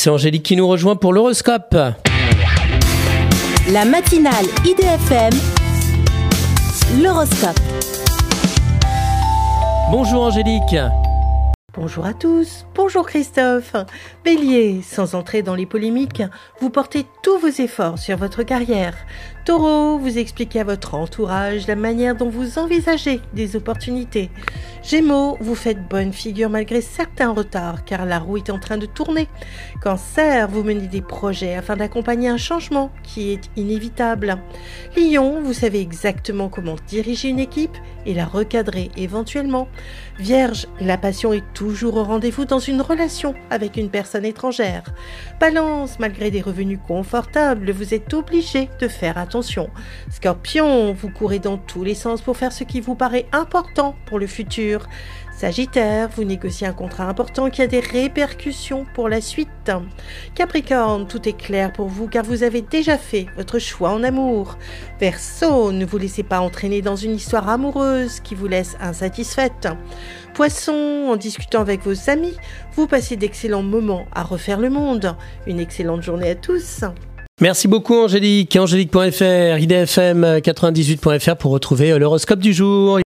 C'est Angélique qui nous rejoint pour l'horoscope. La matinale IDFM, l'horoscope. Bonjour Angélique. Bonjour à tous, bonjour Christophe. Bélier, sans entrer dans les polémiques, vous portez tous vos efforts sur votre carrière. Taureau, vous expliquez à votre entourage la manière dont vous envisagez des opportunités. Gémeaux, vous faites bonne figure malgré certains retards car la roue est en train de tourner. Cancer, vous menez des projets afin d'accompagner un changement qui est inévitable. Lion, vous savez exactement comment diriger une équipe et la recadrer éventuellement. Vierge, la passion est toujours au rendez-vous dans une relation avec une personne étrangère. Balance, malgré des revenus confortables, vous êtes obligé de faire attention. Scorpion, vous courez dans tous les sens pour faire ce qui vous paraît important pour le futur. Sagittaire, vous négociez un contrat important qui a des répercussions pour la suite. Capricorne, tout est clair pour vous car vous avez déjà fait votre choix en amour. Verseau, ne vous laissez pas entraîner dans une histoire amoureuse qui vous laisse insatisfaite. Poisson, en discutant avec vos amis, vous passez d'excellents moments à refaire le monde. Une excellente journée à tous. Merci beaucoup Angélique. Angélique.fr, idfm98.fr pour retrouver l'horoscope du jour.